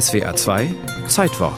SWA 2 Zeitwort.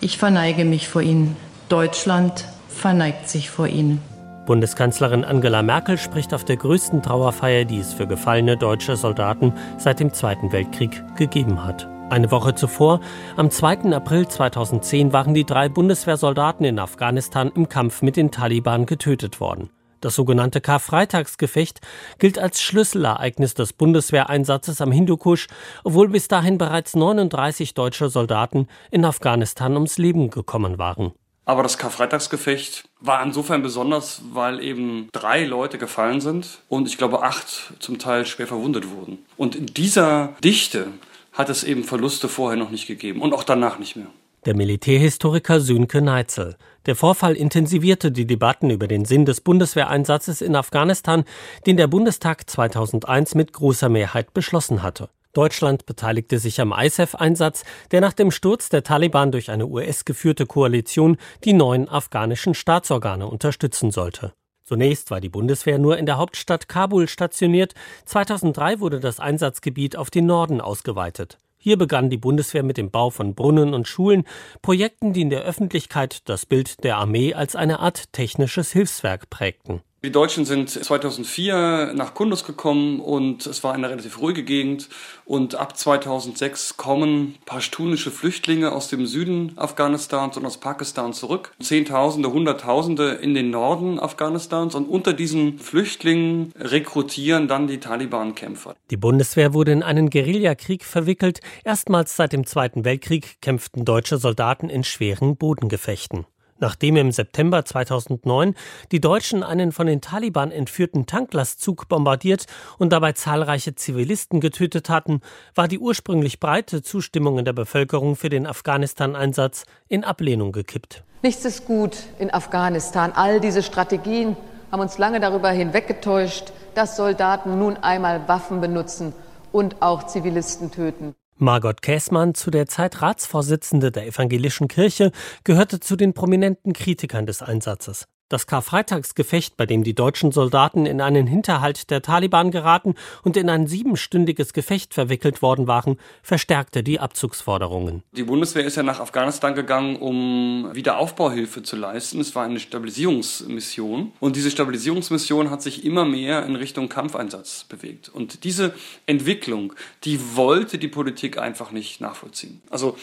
Ich verneige mich vor Ihnen. Deutschland verneigt sich vor Ihnen. Bundeskanzlerin Angela Merkel spricht auf der größten Trauerfeier, die es für gefallene deutsche Soldaten seit dem Zweiten Weltkrieg gegeben hat. Eine Woche zuvor, am 2. April 2010, waren die drei Bundeswehrsoldaten in Afghanistan im Kampf mit den Taliban getötet worden. Das sogenannte Karfreitagsgefecht gilt als Schlüsselereignis des Bundeswehreinsatzes am Hindukusch, obwohl bis dahin bereits 39 deutsche Soldaten in Afghanistan ums Leben gekommen waren. Aber das Karfreitagsgefecht war insofern besonders, weil eben drei Leute gefallen sind und ich glaube acht zum Teil schwer verwundet wurden. Und in dieser Dichte hat es eben Verluste vorher noch nicht gegeben und auch danach nicht mehr. Der Militärhistoriker Sönke Neitzel. Der Vorfall intensivierte die Debatten über den Sinn des Bundeswehreinsatzes in Afghanistan, den der Bundestag 2001 mit großer Mehrheit beschlossen hatte. Deutschland beteiligte sich am ISAF-Einsatz, der nach dem Sturz der Taliban durch eine US-geführte Koalition die neuen afghanischen Staatsorgane unterstützen sollte. Zunächst war die Bundeswehr nur in der Hauptstadt Kabul stationiert, 2003 wurde das Einsatzgebiet auf den Norden ausgeweitet. Hier begann die Bundeswehr mit dem Bau von Brunnen und Schulen, Projekten, die in der Öffentlichkeit das Bild der Armee als eine Art technisches Hilfswerk prägten. Die Deutschen sind 2004 nach Kunduz gekommen und es war eine relativ ruhige Gegend. Und ab 2006 kommen pashtunische Flüchtlinge aus dem Süden Afghanistans und aus Pakistan zurück. Zehntausende, Hunderttausende in den Norden Afghanistans. Und unter diesen Flüchtlingen rekrutieren dann die Taliban-Kämpfer. Die Bundeswehr wurde in einen Guerillakrieg verwickelt. Erstmals seit dem Zweiten Weltkrieg kämpften deutsche Soldaten in schweren Bodengefechten. Nachdem im September 2009 die Deutschen einen von den Taliban entführten Tanklastzug bombardiert und dabei zahlreiche Zivilisten getötet hatten, war die ursprünglich breite Zustimmung in der Bevölkerung für den Afghanistan-Einsatz in Ablehnung gekippt. Nichts ist gut in Afghanistan. All diese Strategien haben uns lange darüber hinweggetäuscht, dass Soldaten nun einmal Waffen benutzen und auch Zivilisten töten. Margot Käßmann, zu der Zeit Ratsvorsitzende der Evangelischen Kirche, gehörte zu den prominenten Kritikern des Einsatzes. Das Karfreitagsgefecht, bei dem die deutschen Soldaten in einen Hinterhalt der Taliban geraten und in ein siebenstündiges Gefecht verwickelt worden waren, verstärkte die Abzugsforderungen. Die Bundeswehr ist ja nach Afghanistan gegangen, um Wiederaufbauhilfe zu leisten. Es war eine Stabilisierungsmission. Und diese Stabilisierungsmission hat sich immer mehr in Richtung Kampfeinsatz bewegt. Und diese Entwicklung, die wollte die Politik einfach nicht nachvollziehen. Also,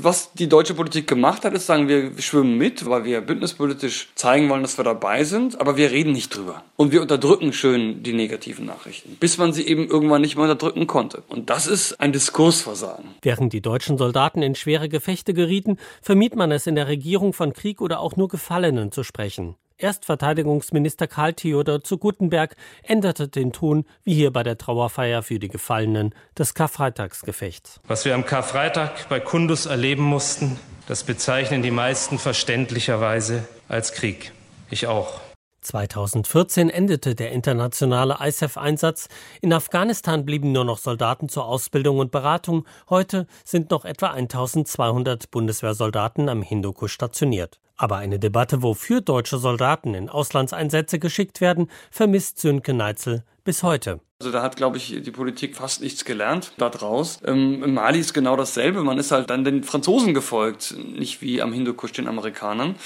was die deutsche Politik gemacht hat, ist sagen, wir schwimmen mit, weil wir bündnispolitisch zeigen wollen, wollen, dass wir dabei sind, aber wir reden nicht drüber. Und wir unterdrücken schön die negativen Nachrichten, bis man sie eben irgendwann nicht mehr unterdrücken konnte. Und das ist ein Diskursversagen. Während die deutschen Soldaten in schwere Gefechte gerieten, vermied man es in der Regierung von Krieg oder auch nur Gefallenen zu sprechen. Erstverteidigungsminister Karl Theodor zu Gutenberg änderte den Ton, wie hier bei der Trauerfeier für die Gefallenen des Karfreitagsgefechts. Was wir am Karfreitag bei Kundus erleben mussten, das bezeichnen die meisten verständlicherweise als Krieg. Ich auch. 2014 endete der internationale ISAF-Einsatz. In Afghanistan blieben nur noch Soldaten zur Ausbildung und Beratung. Heute sind noch etwa 1200 Bundeswehrsoldaten am Hindukusch stationiert. Aber eine Debatte, wofür deutsche Soldaten in Auslandseinsätze geschickt werden, vermisst Sönke Neitzel bis heute. Also da hat, glaube ich, die Politik fast nichts gelernt daraus. Ähm, Im Mali ist genau dasselbe. Man ist halt dann den Franzosen gefolgt, nicht wie am Hindukusch den Amerikanern.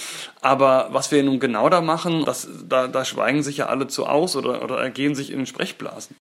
Aber was wir nun genau da machen, das, da, da schweigen sich ja alle zu aus oder, oder ergehen sich in Sprechblasen.